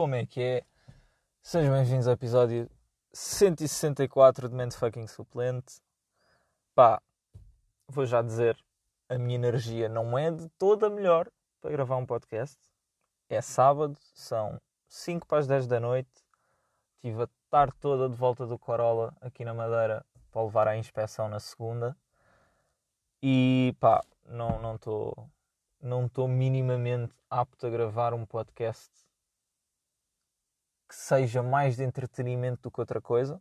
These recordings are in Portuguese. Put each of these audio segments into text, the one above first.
como é que é? Sejam bem-vindos ao episódio 164 de Mente Fucking Suplente. Pá, vou já dizer, a minha energia não é de toda melhor para gravar um podcast. É sábado, são 5 para as 10 da noite. Tive a tarde toda de volta do Corolla aqui na Madeira para levar à inspeção na segunda. E pá, não estou não estou minimamente apto a gravar um podcast que seja mais de entretenimento do que outra coisa.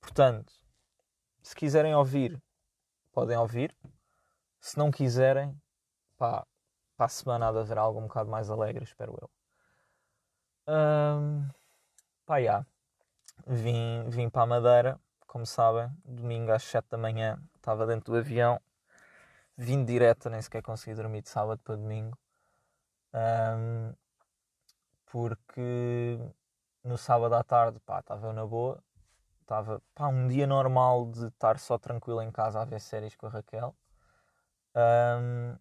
Portanto, se quiserem ouvir, podem ouvir. Se não quiserem, pá, para a semana há de haver algo um bocado mais alegre, espero eu. Um, pá, já. Vim, vim para a Madeira, como sabem, domingo às 7 da manhã, estava dentro do avião, vim direto, nem sequer consegui dormir de sábado para domingo. Um, porque no sábado à tarde, pá, estava eu na boa. Estava, pá, um dia normal de estar só tranquilo em casa a ver séries com a Raquel. Um,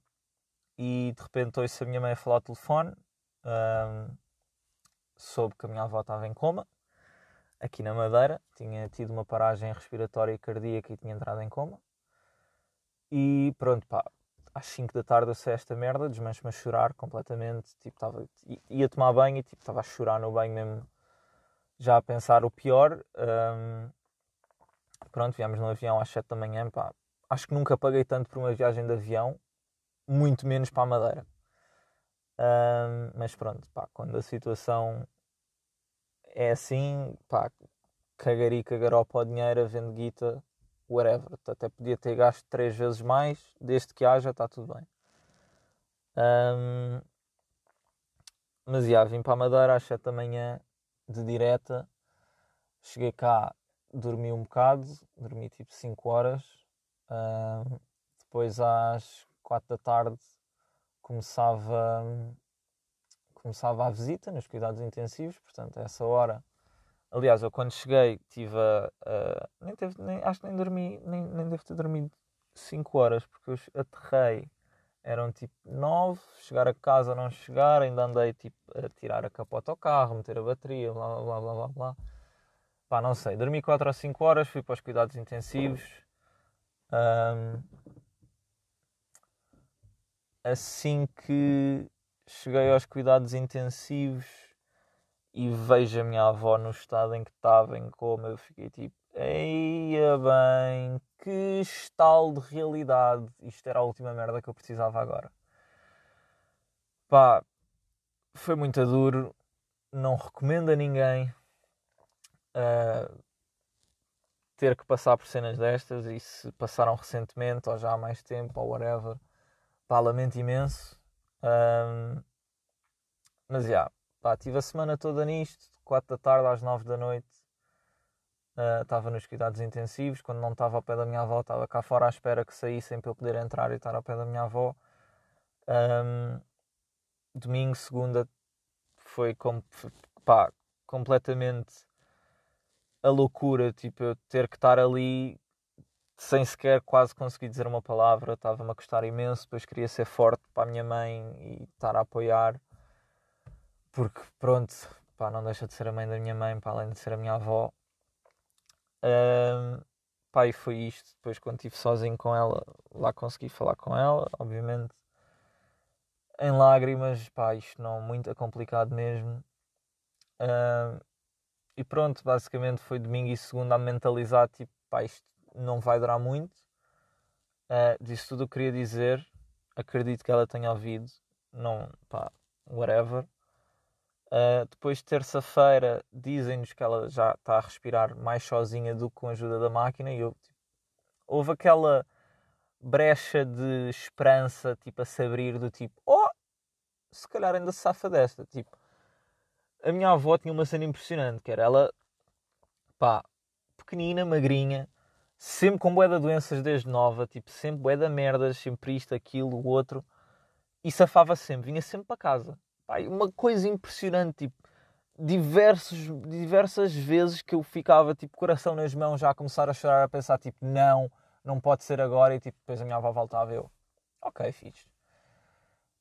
e de repente ouço a minha mãe a falar ao telefone. Um, soube que a minha avó estava em coma, aqui na Madeira. Tinha tido uma paragem respiratória e cardíaca e tinha entrado em coma. E pronto, pá, às 5 da tarde eu sei esta merda, desmancho-me a chorar completamente. Tipo, tava, ia tomar banho e tipo, estava a chorar no banho mesmo já a pensar o pior. Um, pronto, viemos no avião às 7 da manhã. Pá, acho que nunca paguei tanto por uma viagem de avião, muito menos para a Madeira. Um, mas pronto, pá, quando a situação é assim, pá, cagarica, garopa o dinheiro, vendo guita, whatever. Até podia ter gasto três vezes mais, desde que haja, está tudo bem. Um, mas já, vim para a Madeira às 7 da manhã de direta. Cheguei cá, dormi um bocado, dormi tipo 5 horas. Uh, depois às 4 da tarde começava, começava a visita nos cuidados intensivos, portanto, a essa hora. Aliás, eu quando cheguei tive a. Uh, nem teve, nem, acho que nem dormi, nem, nem devo ter dormido 5 horas, porque eu aterrei eram tipo 9, chegar a casa não chegar, ainda andei tipo a tirar a capota ao carro, meter a bateria, blá blá blá blá blá. Pá, não sei, dormi 4 ou 5 horas, fui para os cuidados intensivos. Um, assim que cheguei aos cuidados intensivos e vejo a minha avó no estado em que estava, em eu fiquei tipo, eia bem, que estalo de realidade. Isto era a última merda que eu precisava agora. Pá, foi muito duro. Não recomendo a ninguém uh, ter que passar por cenas destas. E se passaram recentemente, ou já há mais tempo, ou whatever, pá, lamento imenso. Um, mas já, yeah, pá, tive a semana toda nisto, 4 da tarde às 9 da noite estava uh, nos cuidados intensivos, quando não estava ao pé da minha avó, estava cá fora à espera que saíssem para eu poder entrar e estar ao pé da minha avó. Um, domingo, segunda, foi com, pá, completamente a loucura, tipo, eu ter que estar ali sem sequer quase conseguir dizer uma palavra, estava-me a custar imenso, depois queria ser forte para a minha mãe e estar a apoiar, porque pronto, pá, não deixa de ser a mãe da minha mãe, para além de ser a minha avó, um, e foi isto. Depois, quando estive sozinho com ela, lá consegui falar com ela, obviamente. Em lágrimas, pá, isto não, muito complicado mesmo. Um, e pronto, basicamente foi domingo e segunda a mentalizar, tipo, pá, isto não vai durar muito. Uh, disse tudo o que queria dizer. Acredito que ela tenha ouvido. Não, pá, whatever. Uh, depois de terça-feira dizem-nos que ela já está a respirar mais sozinha do que com a ajuda da máquina e eu, tipo, houve aquela brecha de esperança tipo a se abrir do tipo oh se calhar ainda se safa desta. Tipo a minha avó tinha uma cena impressionante que era ela pá pequenina magrinha sempre com bué de doenças desde nova tipo sempre bué de merdas sempre isto aquilo o outro e safava sempre vinha sempre para casa Uma coisa impressionante, tipo, diversos, diversas vezes que eu ficava, tipo, coração nas mãos, já a começar a chorar, a pensar, tipo, não, não pode ser agora, e tipo, depois a minha avó voltava eu, ok, fiz.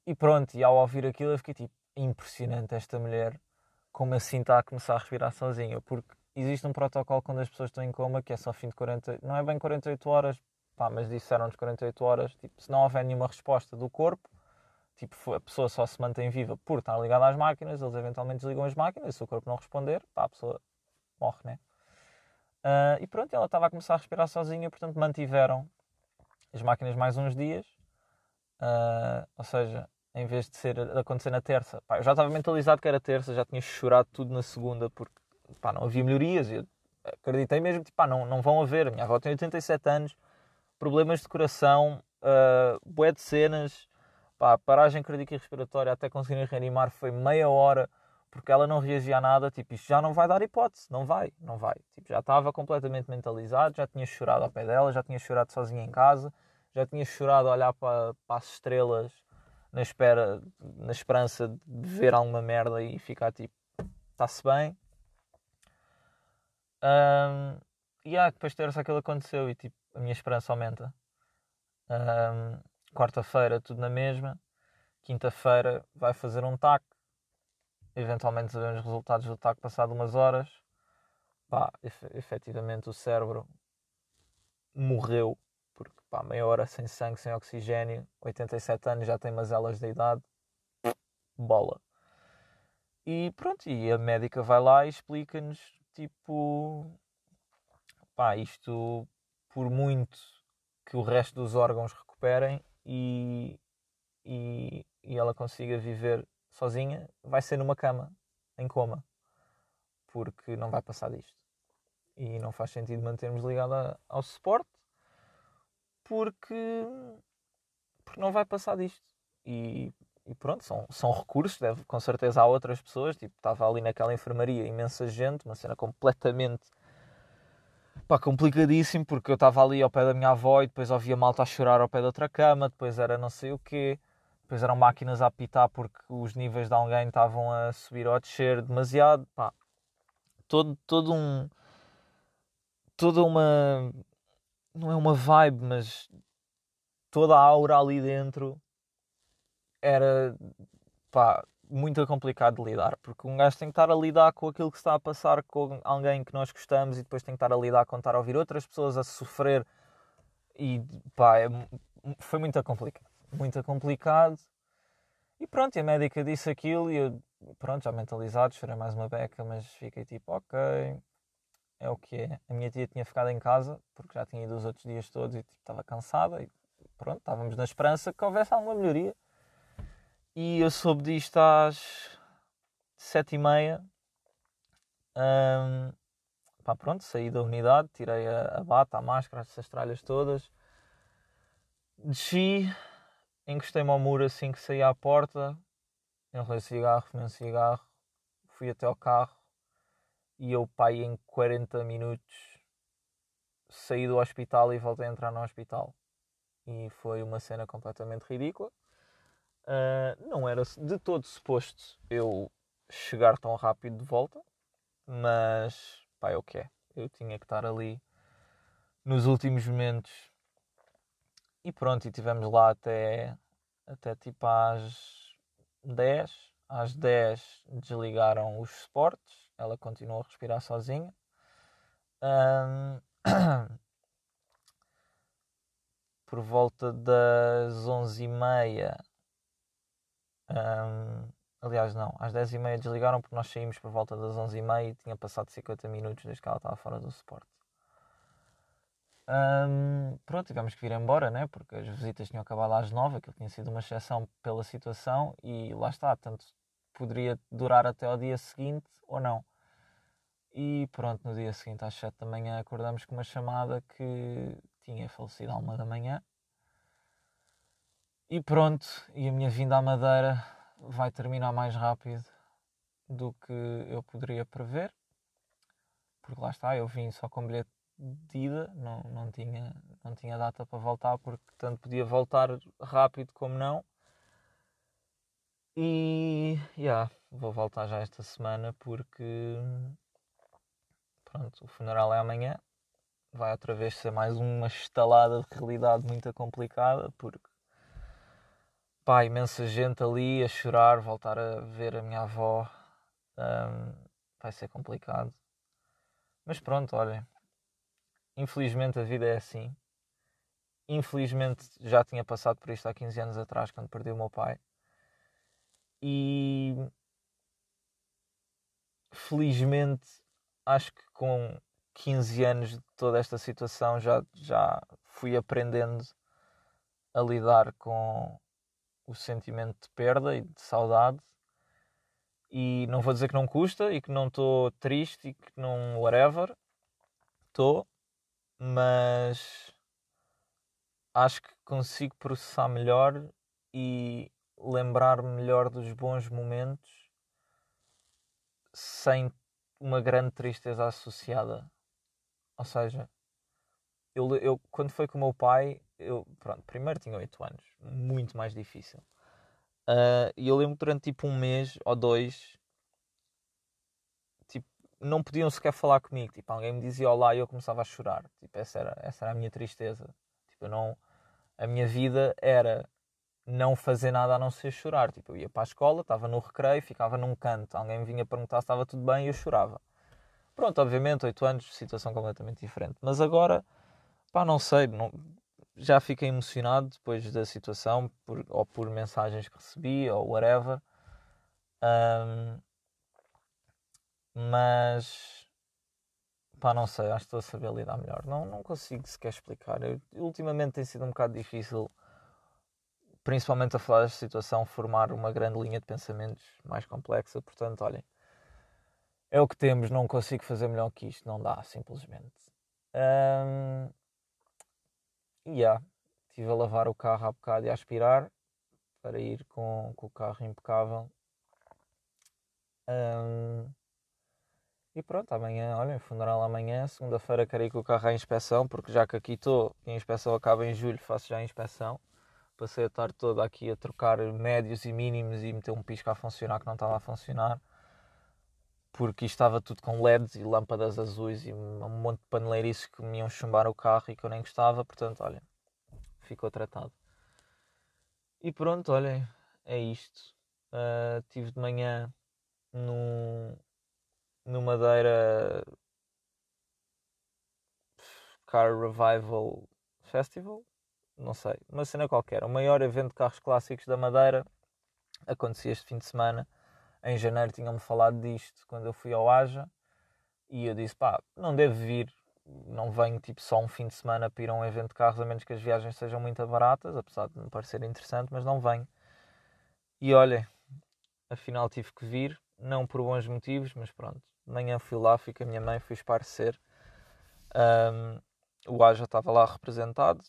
E pronto, e ao ouvir aquilo eu fiquei, tipo, impressionante esta mulher, como assim está a começar a respirar sozinho, porque existe um protocolo quando as pessoas estão em coma que é só fim de 40, não é bem 48 horas, pá, mas disseram-nos 48 horas, tipo, se não houver nenhuma resposta do corpo, tipo, a pessoa só se mantém viva por estar ligada às máquinas, eles eventualmente desligam as máquinas, se o corpo não responder, pá, a pessoa morre, né? Uh, e pronto, ela estava a começar a respirar sozinha, portanto mantiveram as máquinas mais uns dias, uh, ou seja, em vez de ser de acontecer na terça, pá, eu já estava mentalizado que era terça, já tinha chorado tudo na segunda porque pá, não havia melhorias. Eu acreditei mesmo que pá, não, não vão haver. Minha avó tem 87 anos, problemas de coração, uh, bué de cenas, pá, paragem cardíaca e respiratória até conseguirem reanimar foi meia hora porque ela não reagia a nada. Tipo, isto já não vai dar hipótese, não vai, não vai. Tipo, já estava completamente mentalizado, já tinha chorado ao pé dela, já tinha chorado sozinha em casa, já tinha chorado a olhar para, para as estrelas na espera, na esperança de ver alguma merda e ficar tipo, está-se bem. Um, e ah, depois terça aquilo aconteceu e tipo, a minha esperança aumenta. Um, Quarta-feira, tudo na mesma. Quinta-feira vai fazer um TAC. Eventualmente sabemos os resultados do TAC passado umas horas. Pá, efetivamente o cérebro morreu porque pá, meia hora sem sangue, sem oxigênio, 87 anos, já tem mazelas da idade, bola. E pronto, e a médica vai lá e explica-nos, tipo, pá, isto por muito que o resto dos órgãos recuperem e, e, e ela consiga viver sozinha, vai ser numa cama, em coma, porque não vai passar disto. E não faz sentido mantermos ligada ao suporte porque, porque não vai passar disto. E, e pronto, são, são recursos, deve, com certeza há outras pessoas, tipo, estava ali naquela enfermaria imensa gente, uma cena completamente pá, complicadíssimo, porque eu estava ali ao pé da minha avó e depois ouvia malta a chorar ao pé da outra cama, depois era não sei o quê, depois eram máquinas a apitar porque os níveis de alguém estavam a subir ou a descer demasiado, pá, todo, todo um toda uma não é uma vibe, mas toda a aura ali dentro era pá, muito complicado de lidar, porque um gajo tem que estar a lidar com aquilo que está a passar com alguém que nós gostamos e depois tem que estar a lidar com estar a ouvir outras pessoas a sofrer e pá, é, foi muito complicado, muito complicado. E pronto, e a médica disse aquilo e eu, pronto, já mentalizado, chorei mais uma beca, mas fiquei tipo, ok, é o que é. A minha tia tinha ficado em casa, porque já tinha ido os outros dias todos e tipo, estava cansada. E pronto, estávamos na esperança que houvesse alguma melhoria. E eu soube disto às sete e meia. Um, pá, pronto, saí da unidade, tirei a, a bata, a máscara, essas tralhas todas. Desci, encostei-me ao muro assim que saí à porta, enrolei cigarro, fumei um cigarro, fui até ao carro e eu, pai, em 40 minutos saí do hospital e voltei a entrar no hospital. E foi uma cena completamente ridícula. Uh, não era de todo suposto eu chegar tão rápido de volta, mas pá, é o que é. Eu tinha que estar ali nos últimos momentos. E pronto, e tivemos lá até, até tipo às 10. Às 10 desligaram os suportes ela continuou a respirar sozinha. Um, por volta das 11h30, um, aliás, não, às 10h30 desligaram porque nós saímos por volta das 11h30 e tinha passado 50 minutos desde que ela estava fora do suporte. Um, pronto, tivemos que vir embora, né? porque as visitas tinham acabado às 9, aquilo tinha sido uma exceção pela situação e lá está, tanto poderia durar até ao dia seguinte ou não. E pronto, no dia seguinte às 7 da manhã acordamos com uma chamada que tinha falecido à 1 da manhã. E pronto, e a minha vinda à Madeira vai terminar mais rápido do que eu poderia prever. Porque lá está, eu vim só com bilhete de ida, não, não, tinha, não tinha data para voltar, porque tanto podia voltar rápido como não. E yeah, vou voltar já esta semana porque pronto, o funeral é amanhã. Vai outra vez ser mais uma estalada de realidade muito complicada, porque pá, imensa gente ali a chorar, voltar a ver a minha avó Um, vai ser complicado. Mas pronto, olhem. Infelizmente a vida é assim. Infelizmente já tinha passado por isto há 15 anos atrás, quando perdi o meu pai. E felizmente acho que com 15 anos de toda esta situação já, já fui aprendendo a lidar com o sentimento de perda e de saudade. E não vou dizer que não custa e que não estou triste e que não whatever. Estou, mas acho que consigo processar melhor e lembrar-me melhor dos bons momentos sem uma grande tristeza associada. Ou seja, eu, eu quando foi com o meu pai, eu pronto, primeiro tinha 8 anos, muito mais difícil. Uh, e eu lembro que durante tipo um mês ou dois, tipo, não podiam sequer falar comigo. Tipo, alguém me dizia olá e eu começava a chorar. Tipo, essa era, essa era a minha tristeza. Tipo, eu não, a minha vida era não fazer nada a não ser chorar. Tipo, eu ia para a escola, estava no recreio, ficava num canto, alguém me vinha perguntar se estava tudo bem e eu chorava. Pronto, obviamente, 8 anos, situação completamente diferente. Mas agora, pá, não sei, não, já fiquei emocionado depois da situação, por, ou por mensagens que recebi, ou whatever. Um, mas, pá, não sei, acho que estou a saber lidar melhor. Não, não consigo sequer explicar. Eu, ultimamente tem sido um bocado difícil principalmente a falar desta situação, formar uma grande linha de pensamentos mais complexa. Portanto, olhem, é o que temos, não consigo fazer melhor que isto, não dá, simplesmente. Um, e yeah, estive a lavar o carro há bocado e a aspirar para ir com, com o carro impecável. Um, e pronto, amanhã, olhem, funeral amanhã, segunda-feira quero ir com o carro à inspeção, porque já que aqui estou e a inspeção acaba em julho, faço já a inspeção. Passei a tarde toda aqui a trocar médios e mínimos e meter um pisco a funcionar que não estava a funcionar porque estava tudo com LEDs e lâmpadas azuis e um monte de paneleirices que me iam chumbar o carro e que eu nem gostava, portanto, olha, ficou tratado. E pronto, olhem, é isto. Uh, tive de manhã no, no Madeira Car Revival Festival, não sei, uma cena qualquer. O maior evento de carros clássicos da Madeira acontecia este fim de semana. Em janeiro tinham-me falado disto quando eu fui ao Aja e eu disse: pá, não devo vir, não venho tipo só um fim de semana para ir a um evento de carros, a menos que as viagens sejam muito baratas, apesar de me parecer interessante, mas não venho. E olhem, afinal tive que vir, não por bons motivos, mas pronto. Manhã fui lá, fui com a minha mãe, fui esparecer. Um, o Aja estava lá representado,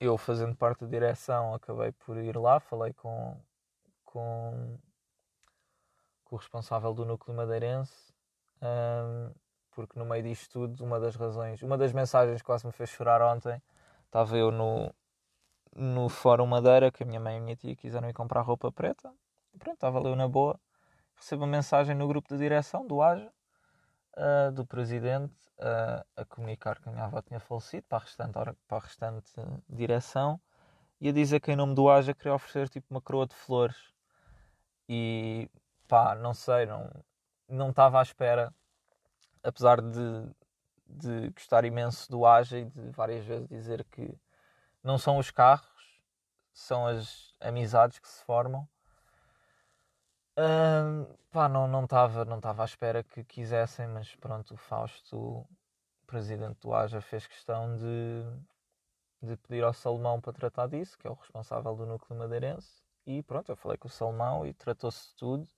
eu fazendo parte da direção acabei por ir lá, falei com, com, com o responsável do núcleo madeirense, um, porque no meio disto tudo, uma das razões, uma das mensagens que quase me fez chorar ontem, estava eu no, no Fórum Madeira, que a minha mãe e a minha tia quiseram ir comprar roupa preta, e pronto, estava eu na boa, recebo uma mensagem no grupo de direção do AJA, uh, do presidente uh, a comunicar que a minha avó tinha falecido para a restante, para a restante direção e a dizer que em nome do AJA queria oferecer tipo uma coroa de flores. E pá, não sei, não, não estava à espera, apesar de, de gostar imenso do AJA e de várias vezes dizer que não são os carros, são as amizades que se formam pá, não estava não não à espera que quisessem, mas pronto, o Fausto, presidente do AJA, fez questão de, de pedir ao Salomão para tratar disso, que é o responsável do núcleo madeirense. E pronto, eu falei com o Salomão e tratou-se tudo.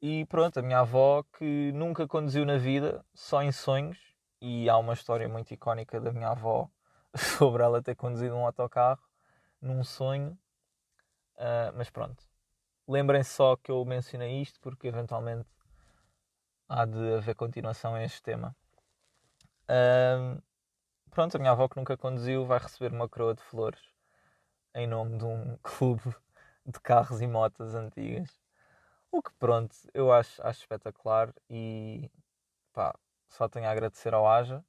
E pronto, a minha avó, que nunca conduziu na vida, só em sonhos, e há uma história muito icónica da minha avó sobre ela ter conduzido um autocarro num sonho. Uh, mas pronto, Lembrem-se só que eu mencionei isto porque eventualmente há de haver continuação a este tema. Um, pronto, a minha avó que nunca conduziu vai receber uma coroa de flores em nome de um clube de carros e motas antigas. O que pronto, eu acho, acho espetacular e pá, só tenho a agradecer ao Aja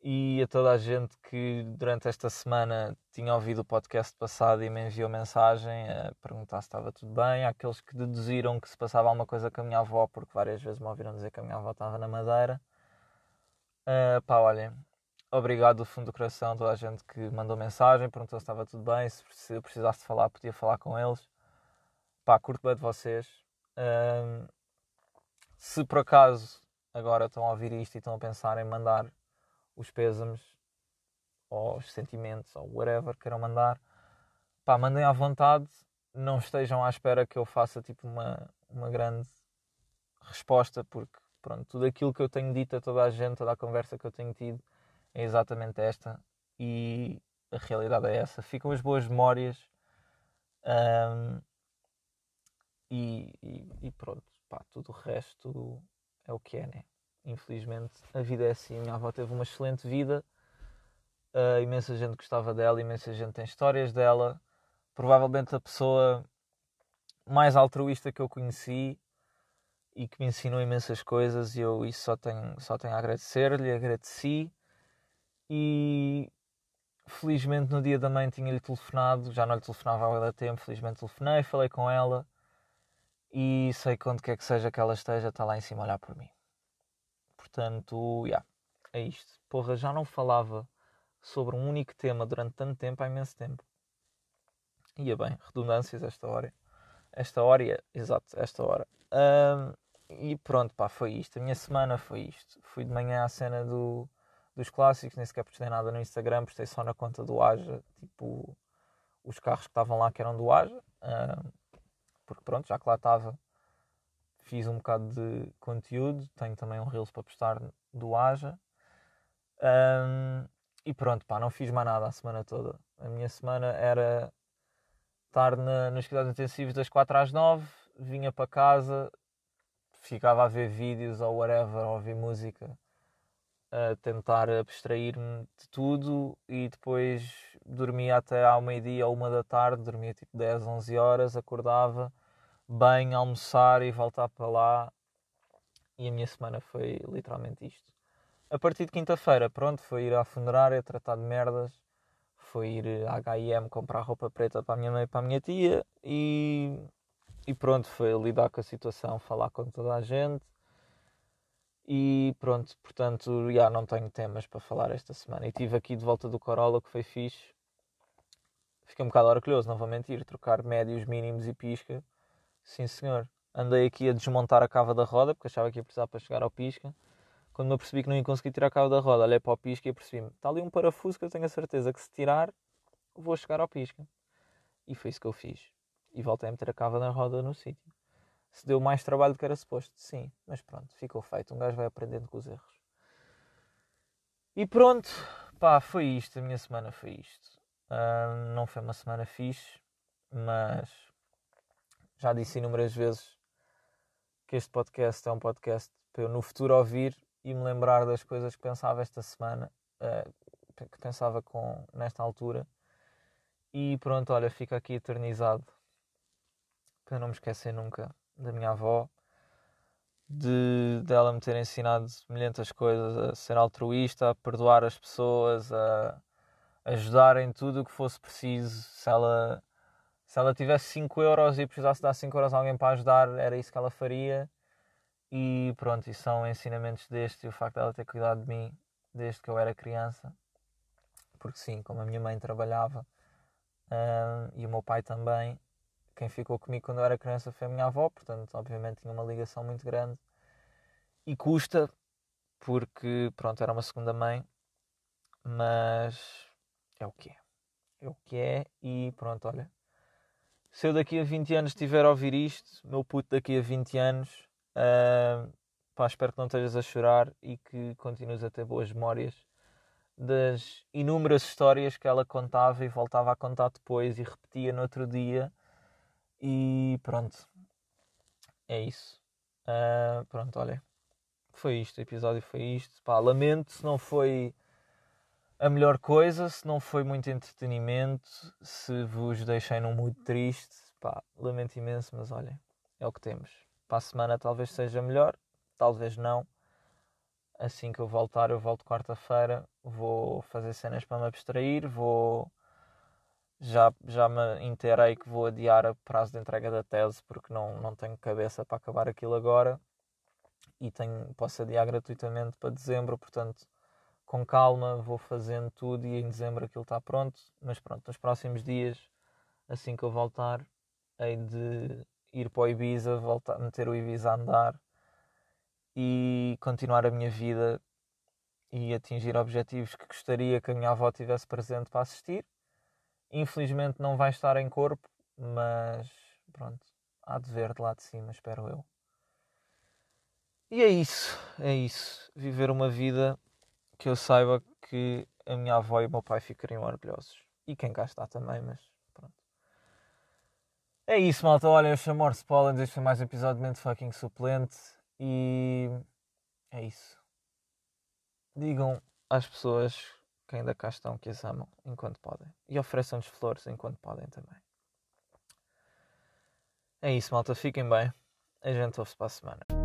e a toda a gente que durante esta semana tinha ouvido o podcast passado e me enviou mensagem a perguntar se estava tudo bem, àqueles que deduziram que se passava alguma coisa com a minha avó, porque várias vezes me ouviram dizer que a minha avó estava na Madeira. Uh, pá, olhem, obrigado do fundo do coração a toda a gente que mandou mensagem, perguntou se estava tudo bem, se eu precisasse falar, podia falar com eles. Pá, curto bem de vocês. Uh, se por acaso agora estão a ouvir isto e estão a pensar em mandar os pêsames ou os sentimentos ou whatever queiram mandar, pá, mandem à vontade, não estejam à espera que eu faça tipo uma, uma grande resposta, porque pronto, tudo aquilo que eu tenho dito a toda a gente, toda a conversa que eu tenho tido é exatamente esta e a realidade é essa. Ficam as boas memórias um, e, e, e, pronto, pá, tudo o resto é o que é, né? Infelizmente a vida é assim. Minha avó teve uma excelente vida, uh, imensa gente gostava dela, imensa gente tem histórias dela. Provavelmente a pessoa mais altruísta que eu conheci e que me ensinou imensas coisas e eu isso só tenho, só tenho a agradecer-lhe, agradeci e felizmente no dia da mãe tinha-lhe telefonado, já não lhe telefonava há tempo, felizmente telefonei, falei com ela e sei que onde quer que seja que ela esteja, está lá em cima a olhar por mim. Portanto, yeah, é isto. Porra, já não falava sobre um único tema durante tanto tempo, há imenso tempo. Ia bem, redundâncias esta hora. Esta hora, exato, esta hora. Um, e pronto, pá, foi isto. A minha semana foi isto. Fui de manhã à cena do, dos clássicos, nem sequer postei nada no Instagram, postei só na conta do Aja, tipo, os carros que estavam lá que eram do Aja. Um, porque pronto, já que lá estava, fiz um bocado de conteúdo, tenho também um Reels para postar do Aja. Um, e pronto, pá, não fiz mais nada a semana toda. A minha semana era estar na, nos cuidados intensivos das 4 às 9, vinha para casa, ficava a ver vídeos ou whatever, a ouvir música, a tentar abstrair-me de tudo e depois dormia até ao meio-dia ou uma da tarde, dormia tipo 10, 11 horas, acordava bem, almoçar e voltar para lá. E a minha semana foi literalmente isto. A partir de quinta-feira, pronto, foi ir à funerária, tratar de merdas, foi ir à H&M comprar roupa preta para a minha mãe e para a minha tia e, e pronto, foi lidar com a situação, falar com toda a gente e pronto, portanto, já não tenho temas para falar esta semana. E estive aqui de volta do Corolla, que foi fixe. Fiquei um bocado orgulhoso, não vou mentir, trocar médios, mínimos e pisca Sim, senhor. Andei aqui a desmontar a cava da roda, porque achava que ia precisar para chegar ao pisca. Quando me apercebi que não ia conseguir tirar a cava da roda, olhei para o pisca e percebi-me: está ali um parafuso que eu tenho a certeza que se tirar, vou chegar ao pisca. E foi isso que eu fiz. E voltei a meter a cava da roda no sítio. Se deu mais trabalho do que era suposto, sim, mas pronto, ficou feito. Um gajo vai aprendendo com os erros. E pronto, pá, foi isto. A minha semana foi isto. Uh, não foi uma semana fixe, mas já disse inúmeras vezes que este podcast é um podcast para eu no futuro ouvir e me lembrar das coisas que pensava esta semana, uh, que pensava com, nesta altura. E pronto, olha, fica aqui eternizado para não me esquecer nunca da minha avó, de dela me ter ensinado milhentas coisas, a ser altruísta, a perdoar as pessoas, a ajudar em tudo o que fosse preciso. Se ela se ela tivesse 5 euros e precisasse dar 5 euros a alguém para ajudar, era isso que ela faria. E pronto, e são ensinamentos deste e o facto dela ter cuidado de mim desde que eu era criança. Porque sim, como a minha mãe trabalhava uh, e o meu pai também, quem ficou comigo quando eu era criança foi a minha avó, portanto, obviamente tinha uma ligação muito grande. E custa, porque pronto, era uma segunda mãe, mas é o que é. É o que é e pronto, olha, se eu daqui a 20 anos estiver a ouvir isto, meu puto daqui a 20 anos, uh, pá, espero que não estejas a chorar e que continues a ter boas memórias das inúmeras histórias que ela contava e voltava a contar depois e repetia no outro dia. E pronto, é isso. Uh, pronto, olha, foi isto, o episódio foi isto. Pá, lamento se não foi a melhor coisa, se não foi muito entretenimento, se vos deixei num mood triste, pá, lamento imenso, mas olhem, é o que temos. Para a semana talvez seja melhor, talvez não. assim que eu voltar, eu volto quarta-feira, vou fazer cenas para me abstrair, vou já, já me inteirei que vou adiar o prazo de entrega da tese porque não, não tenho cabeça para acabar aquilo agora e tenho, posso adiar gratuitamente para dezembro, portanto, com calma, vou fazendo tudo e em dezembro aquilo está pronto. Mas pronto, nos próximos dias, assim que eu voltar, hei de ir para o Ibiza, voltar, meter o Ibiza a andar e continuar a minha vida e atingir objetivos que gostaria que a minha avó tivesse presente para assistir. Infelizmente não vai estar em corpo, mas pronto, há de ver de lá de cima, espero eu. E é isso, é isso. Viver uma vida que eu saiba que a minha avó e o meu pai ficariam orgulhosos. E quem cá está também, mas pronto. É isso, malta. Olha, eu chamo Morse Pollens. Este foi mais um episódio de Mente Fucking Suplente. E é isso. Digam às pessoas que ainda cá estão que as amam enquanto podem. E ofereçam-lhes flores enquanto podem também. É isso, malta. Fiquem bem. A gente ouve-se para a semana.